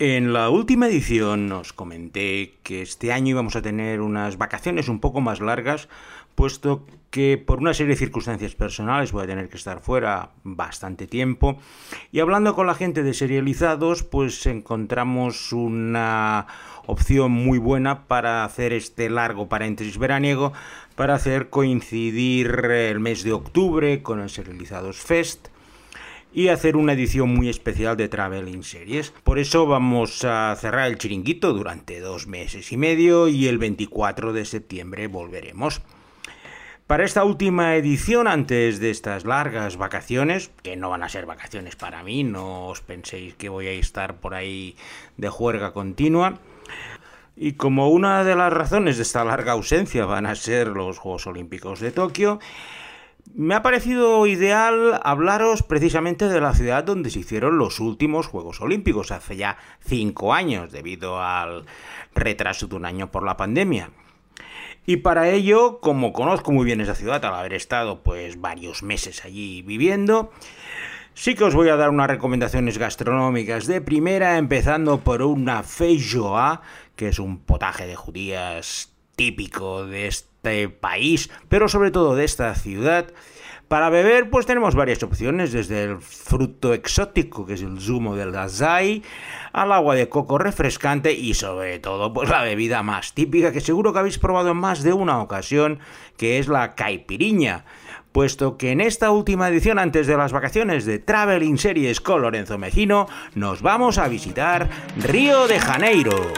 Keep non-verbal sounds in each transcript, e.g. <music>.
En la última edición os comenté que este año íbamos a tener unas vacaciones un poco más largas, puesto que por una serie de circunstancias personales voy a tener que estar fuera bastante tiempo. Y hablando con la gente de serializados, pues encontramos una opción muy buena para hacer este largo paréntesis veraniego, para hacer coincidir el mes de octubre con el Serializados Fest y hacer una edición muy especial de Traveling Series. Por eso vamos a cerrar el chiringuito durante dos meses y medio y el 24 de septiembre volveremos. Para esta última edición, antes de estas largas vacaciones, que no van a ser vacaciones para mí, no os penséis que voy a estar por ahí de juerga continua, y como una de las razones de esta larga ausencia van a ser los Juegos Olímpicos de Tokio, me ha parecido ideal hablaros precisamente de la ciudad donde se hicieron los últimos Juegos Olímpicos, hace ya cinco años, debido al retraso de un año por la pandemia. Y para ello, como conozco muy bien esa ciudad, al haber estado pues varios meses allí viviendo, sí que os voy a dar unas recomendaciones gastronómicas de primera, empezando por una feijoa, que es un potaje de judías típico de este país, pero sobre todo de esta ciudad. Para beber, pues tenemos varias opciones, desde el fruto exótico, que es el zumo del azai, al agua de coco refrescante y sobre todo, pues la bebida más típica que seguro que habéis probado en más de una ocasión, que es la caipiriña. Puesto que en esta última edición, antes de las vacaciones de Traveling Series con Lorenzo Mejino, nos vamos a visitar Río de Janeiro.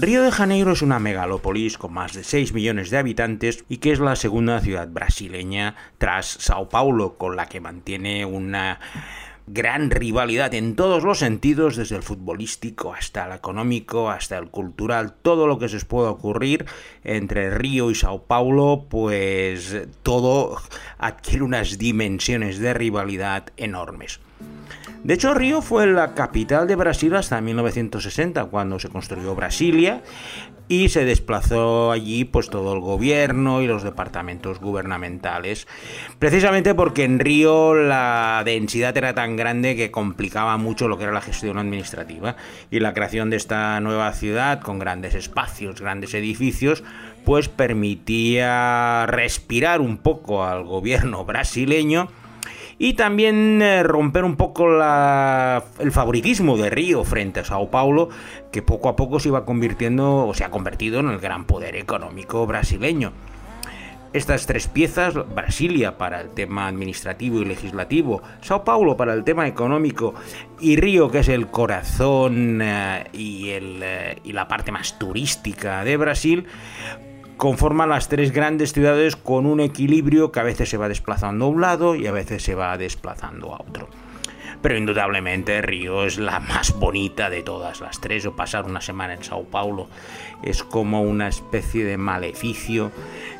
Río de Janeiro es una megalópolis con más de 6 millones de habitantes y que es la segunda ciudad brasileña tras Sao Paulo, con la que mantiene una gran rivalidad en todos los sentidos, desde el futbolístico hasta el económico, hasta el cultural, todo lo que se os pueda ocurrir entre Río y Sao Paulo, pues todo adquiere unas dimensiones de rivalidad enormes. De hecho, Río fue la capital de Brasil hasta 1960, cuando se construyó Brasilia y se desplazó allí pues todo el gobierno y los departamentos gubernamentales precisamente porque en Río la densidad era tan grande que complicaba mucho lo que era la gestión administrativa y la creación de esta nueva ciudad con grandes espacios, grandes edificios pues permitía respirar un poco al gobierno brasileño y también eh, romper un poco el favoritismo de Río frente a Sao Paulo, que poco a poco se iba convirtiendo o se ha convertido en el gran poder económico brasileño. Estas tres piezas, Brasilia para el tema administrativo y legislativo, Sao Paulo para el tema económico y Río, que es el corazón eh, y, eh, y la parte más turística de Brasil, conforman las tres grandes ciudades con un equilibrio que a veces se va desplazando a un lado y a veces se va desplazando a otro. Pero indudablemente Río es la más bonita de todas las tres. O pasar una semana en Sao Paulo es como una especie de maleficio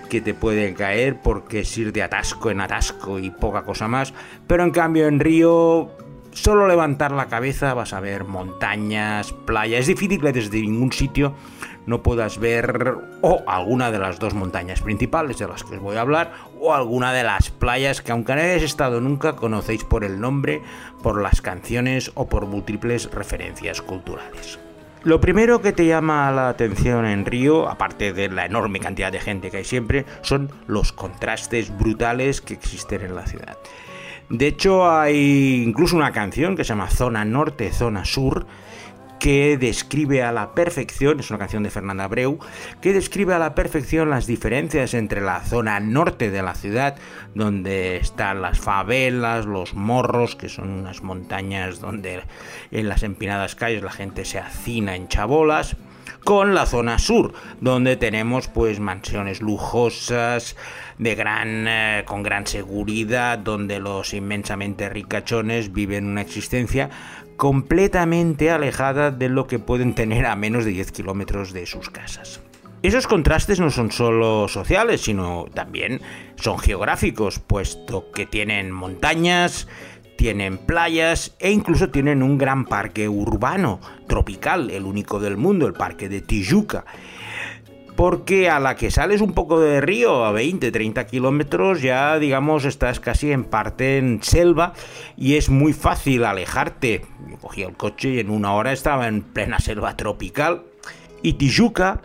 que te puede caer porque es ir de atasco en atasco y poca cosa más. Pero en cambio en Río solo levantar la cabeza vas a ver montañas, playas. Es difícil desde ningún sitio no puedas ver o alguna de las dos montañas principales de las que os voy a hablar o alguna de las playas que aunque no hayáis estado nunca conocéis por el nombre, por las canciones o por múltiples referencias culturales. Lo primero que te llama la atención en Río, aparte de la enorme cantidad de gente que hay siempre, son los contrastes brutales que existen en la ciudad. De hecho, hay incluso una canción que se llama Zona Norte, Zona Sur, que describe a la perfección, es una canción de Fernanda Abreu, que describe a la perfección las diferencias entre la zona norte de la ciudad, donde están las favelas, los morros, que son unas montañas donde en las empinadas calles la gente se hacina en chabolas, con la zona sur, donde tenemos pues mansiones lujosas, de gran, eh, con gran seguridad, donde los inmensamente ricachones viven una existencia completamente alejada de lo que pueden tener a menos de 10 kilómetros de sus casas. Esos contrastes no son solo sociales, sino también son geográficos, puesto que tienen montañas, tienen playas e incluso tienen un gran parque urbano tropical, el único del mundo, el parque de Tijuca. Porque a la que sales un poco de río, a 20, 30 kilómetros, ya digamos estás casi en parte en selva y es muy fácil alejarte. Yo cogía el coche y en una hora estaba en plena selva tropical. Y Tijuca,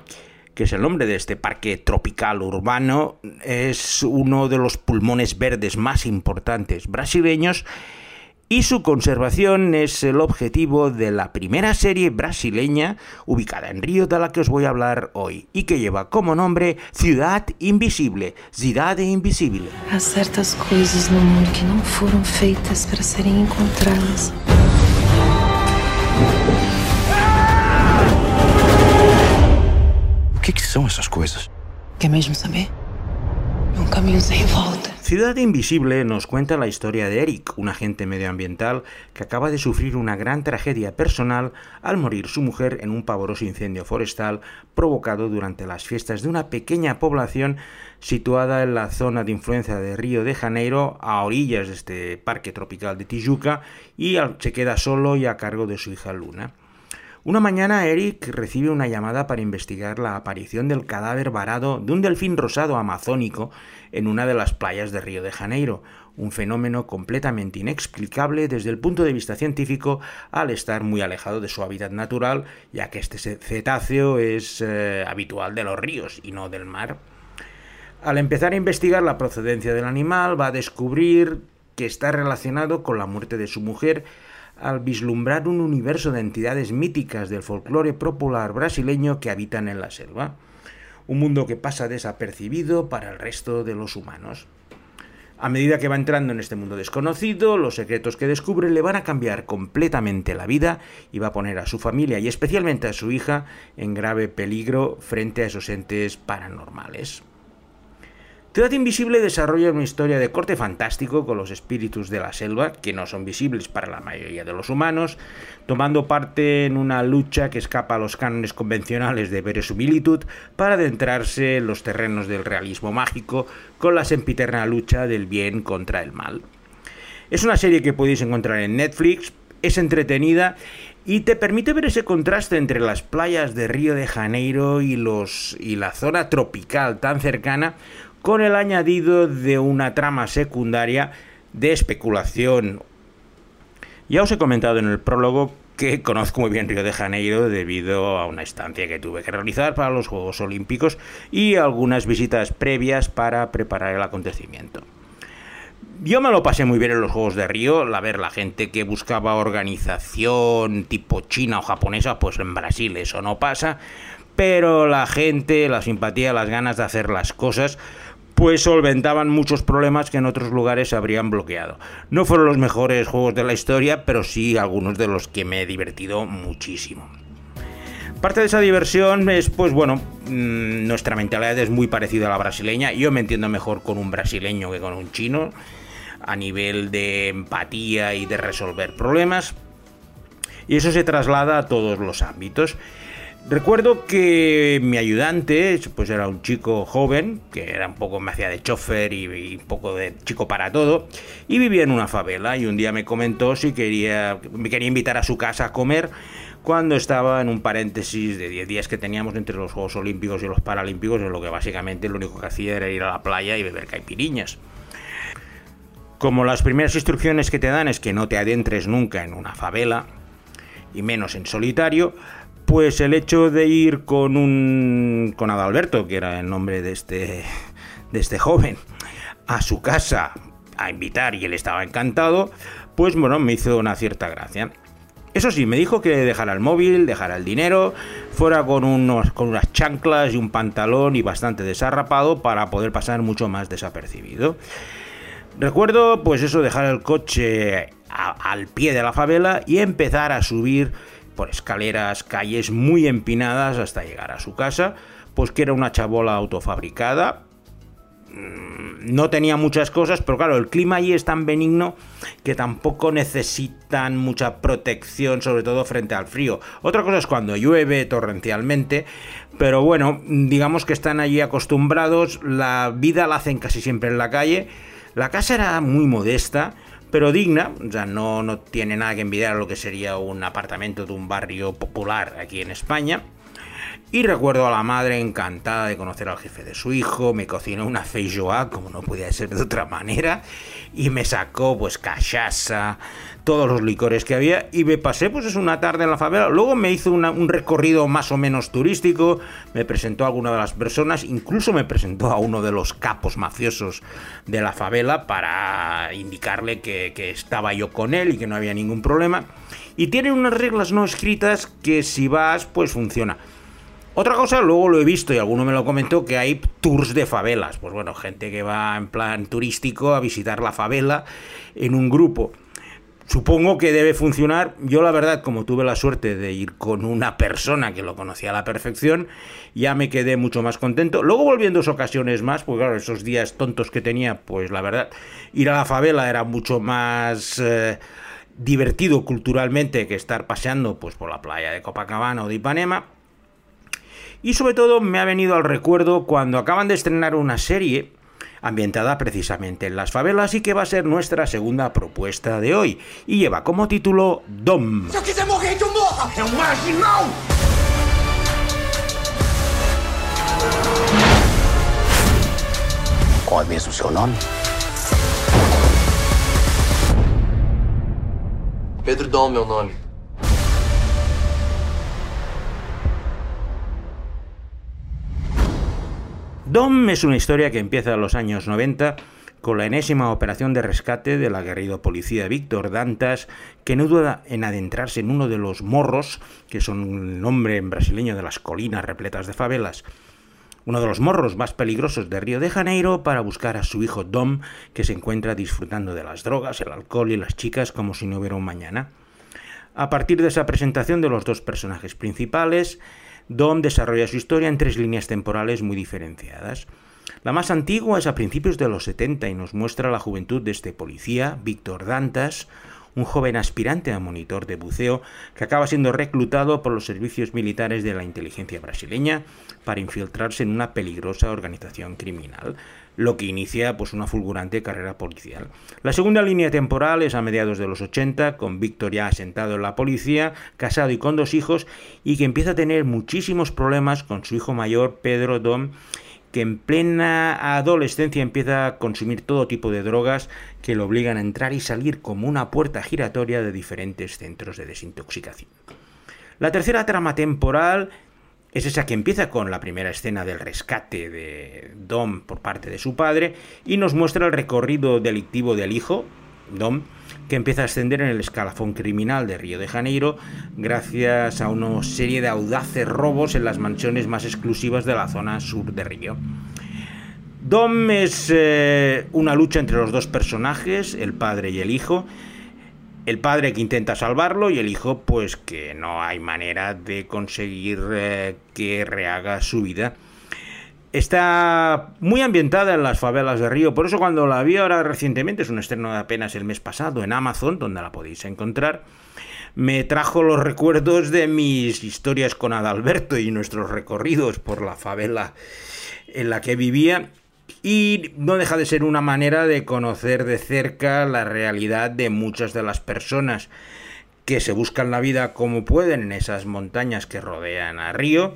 que es el nombre de este parque tropical urbano, es uno de los pulmones verdes más importantes brasileños y su conservación es el objetivo de la primera serie brasileña ubicada en Río de la que os voy a hablar hoy y que lleva como nombre Ciudad Invisible, Ciudad Invisible. Há certas coisas no mundo que não foram feitas para serem encontradas. O que, que são essas coisas? Quer mesmo saber? É um caminho sem volta. Ciudad Invisible nos cuenta la historia de Eric, un agente medioambiental que acaba de sufrir una gran tragedia personal al morir su mujer en un pavoroso incendio forestal provocado durante las fiestas de una pequeña población situada en la zona de influencia de Río de Janeiro, a orillas de este parque tropical de Tijuca, y se queda solo y a cargo de su hija Luna. Una mañana Eric recibe una llamada para investigar la aparición del cadáver varado de un delfín rosado amazónico en una de las playas de Río de Janeiro, un fenómeno completamente inexplicable desde el punto de vista científico al estar muy alejado de su hábitat natural, ya que este cetáceo es eh, habitual de los ríos y no del mar. Al empezar a investigar la procedencia del animal, va a descubrir que está relacionado con la muerte de su mujer, al vislumbrar un universo de entidades míticas del folclore popular brasileño que habitan en la selva, un mundo que pasa desapercibido para el resto de los humanos. A medida que va entrando en este mundo desconocido, los secretos que descubre le van a cambiar completamente la vida y va a poner a su familia y especialmente a su hija en grave peligro frente a esos entes paranormales. Ciudad Invisible desarrolla una historia de corte fantástico con los espíritus de la selva, que no son visibles para la mayoría de los humanos, tomando parte en una lucha que escapa a los cánones convencionales de verosimilitud para adentrarse en los terrenos del realismo mágico con la sempiterna lucha del bien contra el mal. Es una serie que podéis encontrar en Netflix, es entretenida y te permite ver ese contraste entre las playas de Río de Janeiro y, los, y la zona tropical tan cercana con el añadido de una trama secundaria de especulación. Ya os he comentado en el prólogo que <laughs> conozco muy bien Río de Janeiro debido a una estancia que tuve que realizar para los Juegos Olímpicos y algunas visitas previas para preparar el acontecimiento. Yo me lo pasé muy bien en los Juegos de Río, la ver la gente que buscaba organización tipo china o japonesa, pues en Brasil eso no pasa, pero la gente, la simpatía, las ganas de hacer las cosas, pues solventaban muchos problemas que en otros lugares habrían bloqueado. No fueron los mejores juegos de la historia, pero sí algunos de los que me he divertido muchísimo. Parte de esa diversión es, pues bueno, mm, nuestra mentalidad es muy parecida a la brasileña. Yo me entiendo mejor con un brasileño que con un chino, a nivel de empatía y de resolver problemas. Y eso se traslada a todos los ámbitos. Recuerdo que mi ayudante, pues era un chico joven, que era un poco, me hacía de chofer y, un poco de chico para todo, y vivía en una favela, y un día me comentó si quería, me quería invitar a su casa a comer, cuando estaba en un paréntesis de 10 días que teníamos entre los Juegos Olímpicos y los Paralímpicos, en lo que básicamente lo único que hacía era ir a la playa y beber caipiriñas. Como las primeras instrucciones que te dan es que no te adentres nunca en una favela, y menos en solitario, pues el hecho de ir con un con Adalberto, que era el nombre de este de este joven, a su casa a invitar y él estaba encantado, pues bueno, me hizo una cierta gracia. Eso sí, me dijo que dejara el móvil, dejara el dinero, fuera con, unos, con unas chanclas y un pantalón y bastante desarrapado para poder pasar mucho más desapercibido. Recuerdo, pues eso, dejar el coche al pie de la favela y empezar a subir por escaleras, calles muy empinadas hasta llegar a su casa, pues que era una chabola autofabricada. Mm, no tenía muchas cosas, pero claro, el clima allí es tan benigno que tampoco necesitan mucha protección, sobre todo frente al frío. Otra cosa es cuando llueve torrencialmente, pero bueno, digamos que están allí acostumbrados, la vida la hacen casi siempre en la calle. La casa era muy modesta, pero digna, o sea, no, no tiene nada que envidiar a lo que sería un apartamento de un barrio popular aquí en España. Y recuerdo a la madre encantada de conocer al jefe de su hijo, me cocinó una feijoa, como no podía ser de otra manera, y me sacó pues cachaza, todos los licores que había, y me pasé pues es una tarde en la favela. Luego me hizo un recorrido más o menos turístico, me presentó a alguna de las personas, incluso me presentó a uno de los capos mafiosos de la favela para indicarle que, que estaba yo con él y que no había ningún problema. Y tiene unas reglas no escritas que si vas pues funciona. Otra cosa, luego lo he visto y alguno me lo comentó, que hay tours de favelas. Pues bueno, gente que va en plan turístico a visitar la favela en un grupo. Supongo que debe funcionar. Yo la verdad, como tuve la suerte de ir con una persona que lo conocía a la perfección, ya me quedé mucho más contento. Luego volví en dos ocasiones más, porque claro, esos días tontos que tenía, pues la verdad, ir a la favela era mucho más... Eh, divertido culturalmente que estar paseando pues por la playa de Copacabana o de Ipanema y sobre todo me ha venido al recuerdo cuando acaban de estrenar una serie ambientada precisamente en las favelas y que va a ser nuestra segunda propuesta de hoy. Y lleva como título DOM. Pedro Dom, meu nome. Dom es una historia que empieza en los años 90 con la enésima operación de rescate del aguerrido policía Víctor Dantas, que no duda en adentrarse en uno de los morros, que son el nombre en brasileño de las colinas repletas de favelas, uno de los morros más peligrosos de Río de Janeiro para buscar a su hijo Dom, que se encuentra disfrutando de las drogas, el alcohol y las chicas como si no hubiera un mañana. A partir de esa presentación de los dos personajes principales, Dom desarrolla su historia en tres líneas temporales muy diferenciadas. La más antigua es a principios de los 70 y nos muestra la juventud de este policía, Víctor Dantas, un joven aspirante a monitor de buceo que acaba siendo reclutado por los servicios militares de la inteligencia brasileña para infiltrarse en una peligrosa organización criminal, lo que inicia pues una fulgurante carrera policial. La segunda línea temporal es a mediados de los 80, con Víctor ya asentado en la policía, casado y con dos hijos, y que empieza a tener muchísimos problemas con su hijo mayor, Pedro Dom, que en plena adolescencia empieza a consumir todo tipo de drogas que lo obligan a entrar y salir como una puerta giratoria de diferentes centros de desintoxicación. La tercera trama temporal es esa que empieza con la primera escena del rescate de Dom por parte de su padre y nos muestra el recorrido delictivo del hijo, Dom, que empieza a ascender en el escalafón criminal de Río de Janeiro gracias a una serie de audaces robos en las mansiones más exclusivas de la zona sur de Río. Dom es eh, una lucha entre los dos personajes, el padre y el hijo, el padre que intenta salvarlo y el hijo pues que no hay manera de conseguir eh, que rehaga su vida. Está muy ambientada en las favelas de Río, por eso cuando la vi ahora recientemente, es un estreno de apenas el mes pasado en Amazon, donde la podéis encontrar, me trajo los recuerdos de mis historias con Adalberto y nuestros recorridos por la favela en la que vivía y no deja de ser una manera de conocer de cerca la realidad de muchas de las personas que se buscan la vida como pueden en esas montañas que rodean a Río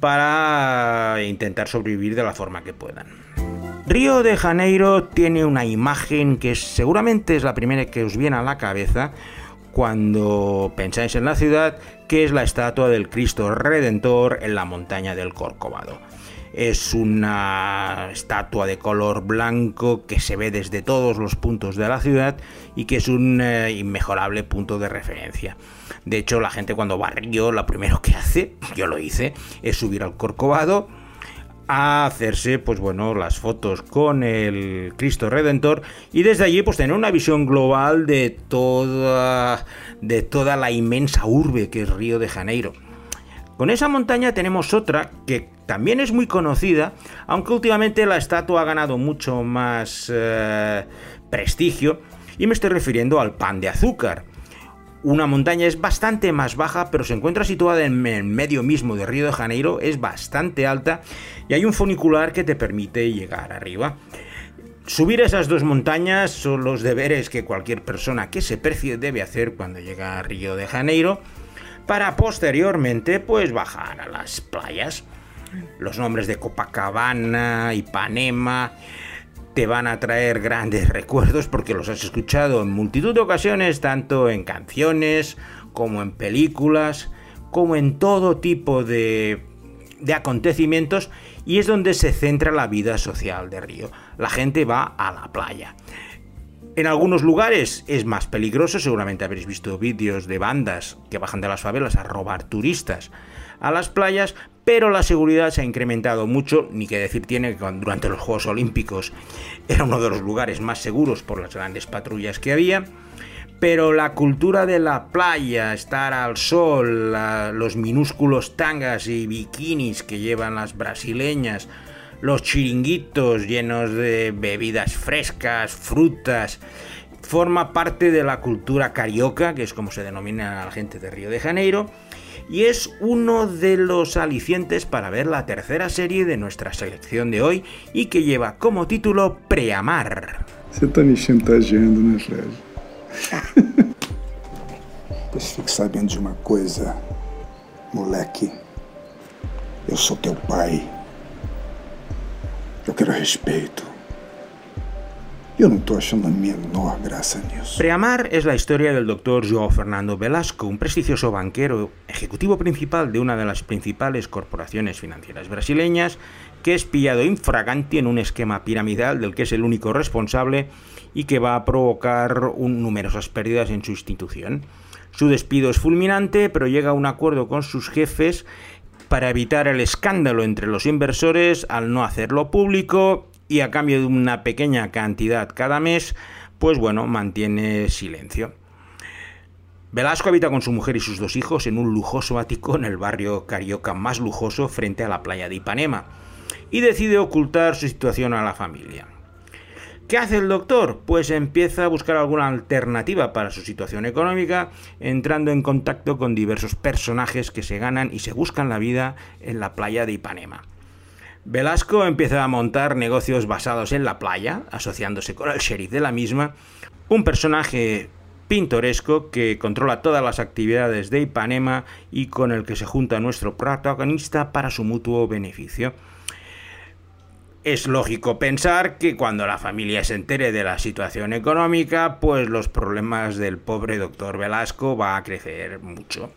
para intentar sobrevivir de la forma que puedan. Río de Janeiro tiene una imagen que seguramente es la primera que os viene a la cabeza cuando pensáis en la ciudad, que es la estatua del Cristo Redentor en la montaña del Corcovado. Es una estatua de color blanco que se ve desde todos los puntos de la ciudad y que es un eh, inmejorable punto de referencia. De hecho, la gente cuando va a Río, lo primero que hace, <laughs> yo lo hice, es subir al Corcovado a hacerse, pues bueno, las fotos con el Cristo Redentor y desde allí pues tener una visión global de toda, de toda la inmensa urbe que es Río de Janeiro. Con esa montaña tenemos otra que también es muy conocida, aunque últimamente la estatua ha ganado mucho más eh, prestigio, y me estoy refiriendo al pan de azúcar. Una montaña es bastante más baja, pero se encuentra situada en el medio mismo de Río de Janeiro, es bastante alta y hay un funicular que te permite llegar arriba. Subir esas dos montañas son los deberes que cualquier persona que se precie debe hacer cuando llega a Río de Janeiro para posteriormente pues bajar a las playas. Los nombres de Copacabana, Ipanema, te van a traer grandes <laughs> recuerdos porque los has escuchado en multitud de ocasiones, tanto en canciones como en películas, como en todo tipo de, de acontecimientos y es donde se centra la vida social de Río. La gente va a la playa. En algunos lugares es más peligroso, seguramente habréis visto vídeos de bandas que bajan de las favelas a robar turistas a las playas, pero la seguridad se ha incrementado mucho, ni que decir tiene que durante los Juegos Olímpicos era uno de los lugares más seguros por las grandes patrullas que había. Pero la cultura de la playa, estar al sol, los minúsculos tangas y bikinis que llevan las brasileñas, los chiringuitos llenos de bebidas frescas, frutas, forma parte de la cultura carioca, que es como se denomina a la gente de Río de Janeiro, y es uno de los alicientes para ver la tercera serie de nuestra selección de hoy y que lleva como título Preamar. Se está me chantageando, né, Fred? <laughs> Pois fique sabendo de uma coisa, moleque. Eu sou teu pai. Eu quero respeito. Yo no estoy achando menor gracia nisso. Preamar es la historia del doctor João Fernando Velasco, un prestigioso banquero, ejecutivo principal de una de las principales corporaciones financieras brasileñas, que es pillado infraganti en un esquema piramidal del que es el único responsable y que va a provocar un, numerosas pérdidas en su institución. Su despido es fulminante, pero llega a un acuerdo con sus jefes para evitar el escándalo entre los inversores al no hacerlo público y a cambio de una pequeña cantidad cada mes, pues bueno, mantiene silencio. Velasco habita con su mujer y sus dos hijos en un lujoso ático en el barrio carioca más lujoso frente a la playa de Ipanema y decide ocultar su situación a la familia. ¿Qué hace el doctor? Pues empieza a buscar alguna alternativa para su situación económica, entrando en contacto con diversos personajes que se ganan y se buscan la vida en la playa de Ipanema. Velasco empieza a montar negocios basados en la playa, asociándose con el sheriff de la misma, un personaje pintoresco que controla todas las actividades de Ipanema y con el que se junta nuestro protagonista para su mutuo beneficio. Es lógico pensar que cuando la familia se entere de la situación económica, pues los problemas del pobre doctor Velasco va a crecer mucho.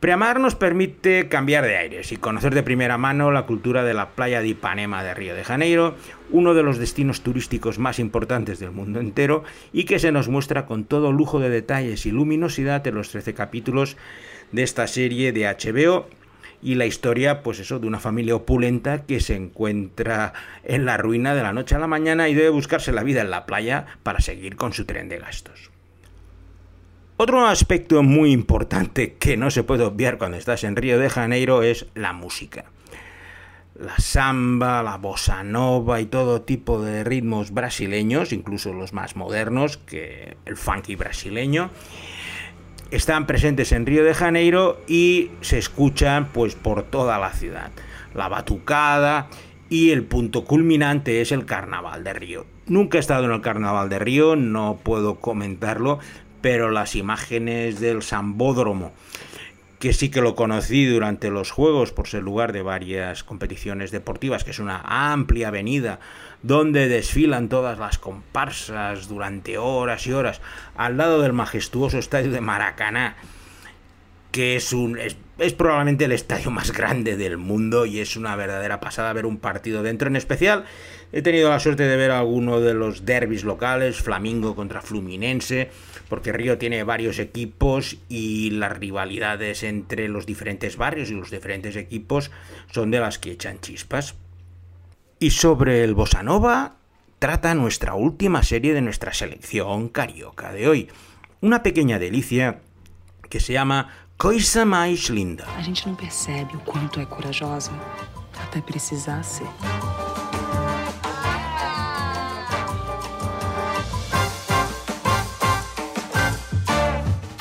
Preamar nos permite cambiar de aires y conocer de primera mano la cultura de la playa de Ipanema de Río de Janeiro, uno de los destinos turísticos más importantes del mundo entero y que se nos muestra con todo lujo de detalles y luminosidad en los 13 capítulos de esta serie de HBO y la historia, pues eso, de una familia opulenta que se encuentra en la ruina de la noche a la mañana y debe buscarse la vida en la playa para seguir con su tren de gastos. Otro aspecto muy importante que no se puede obviar cuando estás en Río de Janeiro es la música. La samba, la bossa nova y todo tipo de ritmos brasileños, incluso los más modernos que el funky brasileño, están presentes en Río de Janeiro y se escuchan pues por toda la ciudad. La batucada y el punto culminante es el Carnaval de Río. Nunca he estado en el Carnaval de Río, no puedo comentarlo, pero las imágenes del Sambódromo que sí que lo conocí durante los Juegos por ser lugar de varias competiciones deportivas, que es una amplia avenida donde desfilan todas las comparsas durante horas y horas, al lado del majestuoso estadio de Maracaná, que es un es, probablemente el estadio más grande del mundo y es una verdadera pasada ver un partido dentro. En especial, he tenido la suerte de ver alguno de los derbis locales, Flamingo contra Fluminense, porque Río tiene varios equipos y las rivalidades entre los diferentes barrios y los diferentes equipos son de las que echan chispas. Y sobre el Bossa Nova trata nuestra última serie de nuestra selección carioca de hoy. Una pequeña delicia que se llama Coisa Mais Linda. A gente não percebe o quanto é corajosa até precisar ser.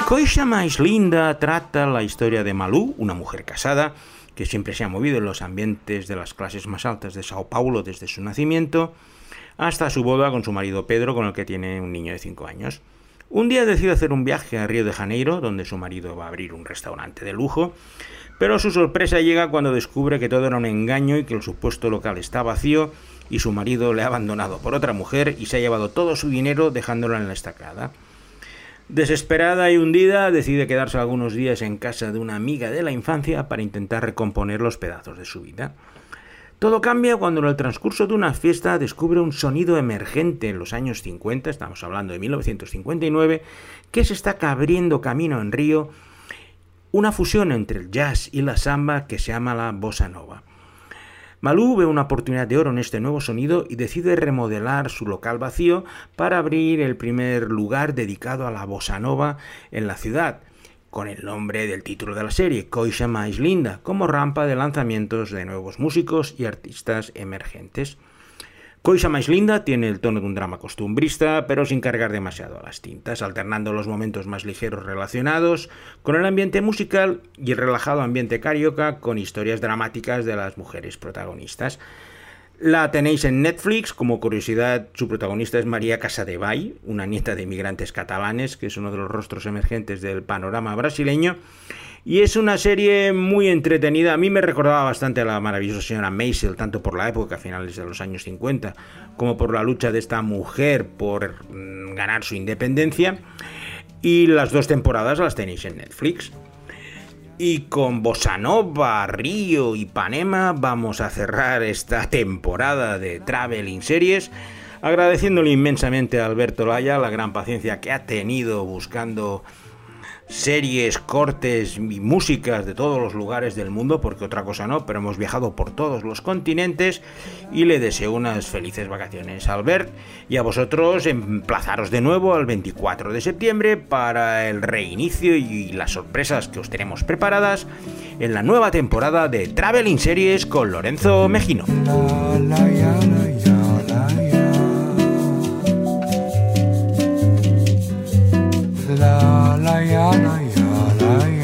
Coisa Más Linda trata la historia de Malú, una mujer casada que siempre se ha movido en los ambientes de las clases más altas de Sao Paulo desde su nacimiento, hasta su boda con su marido Pedro, con el que tiene un niño de 5 años. Un día decide hacer un viaje a Río de Janeiro, donde su marido va a abrir un restaurante de lujo, pero su sorpresa llega cuando descubre que todo era un engaño y que el supuesto local está vacío y su marido le ha abandonado por otra mujer y se ha llevado todo su dinero dejándola en la estacada. Desesperada y hundida, decide quedarse algunos días en casa de una amiga de la infancia para intentar recomponer los pedazos de su vida. Todo cambia cuando en el transcurso de una fiesta descubre un sonido emergente en los años 50, estamos hablando de 1959, que se está abriendo camino en Río, una fusión entre el jazz y la samba que se llama la bossa nova. Malú ve una oportunidad de oro en este nuevo sonido y decide remodelar su local vacío para abrir el primer lugar dedicado a la bossa nova en la ciudad, con el nombre del título de la serie, Coixa Mais Linda, como rampa de lanzamientos de nuevos músicos y artistas emergentes. Coisa más linda tiene el tono de un drama costumbrista, pero sin cargar demasiado a las tintas, alternando los momentos más ligeros relacionados con el ambiente musical y el relajado ambiente carioca con historias dramáticas de las mujeres protagonistas. La tenéis en Netflix, como curiosidad, su protagonista es María Casadevall, una nieta de inmigrantes catalanes, que es uno de los rostros emergentes del panorama brasileño, y es una serie muy entretenida. A mí me recordaba bastante a la maravillosa señora Maisel, tanto por la época, a finales de los años 50, como por la lucha de esta mujer por mm, ganar su independencia. Y las dos temporadas las tenéis en Netflix. Y con Bossa Nova, Río y Panema vamos a cerrar esta temporada de Traveling Series agradeciéndole inmensamente a Alberto Laya la gran paciencia que ha tenido buscando series, cortes y músicas de todos los lugares del mundo, porque otra cosa no, pero hemos viajado por todos los continentes y le deseo unas felices vacaciones a Albert y a vosotros emplazaros de nuevo al 24 de septiembre para el reinicio y las sorpresas que os tenemos preparadas en la nueva temporada de Traveling Series con Lorenzo Mejino. 来呀来呀来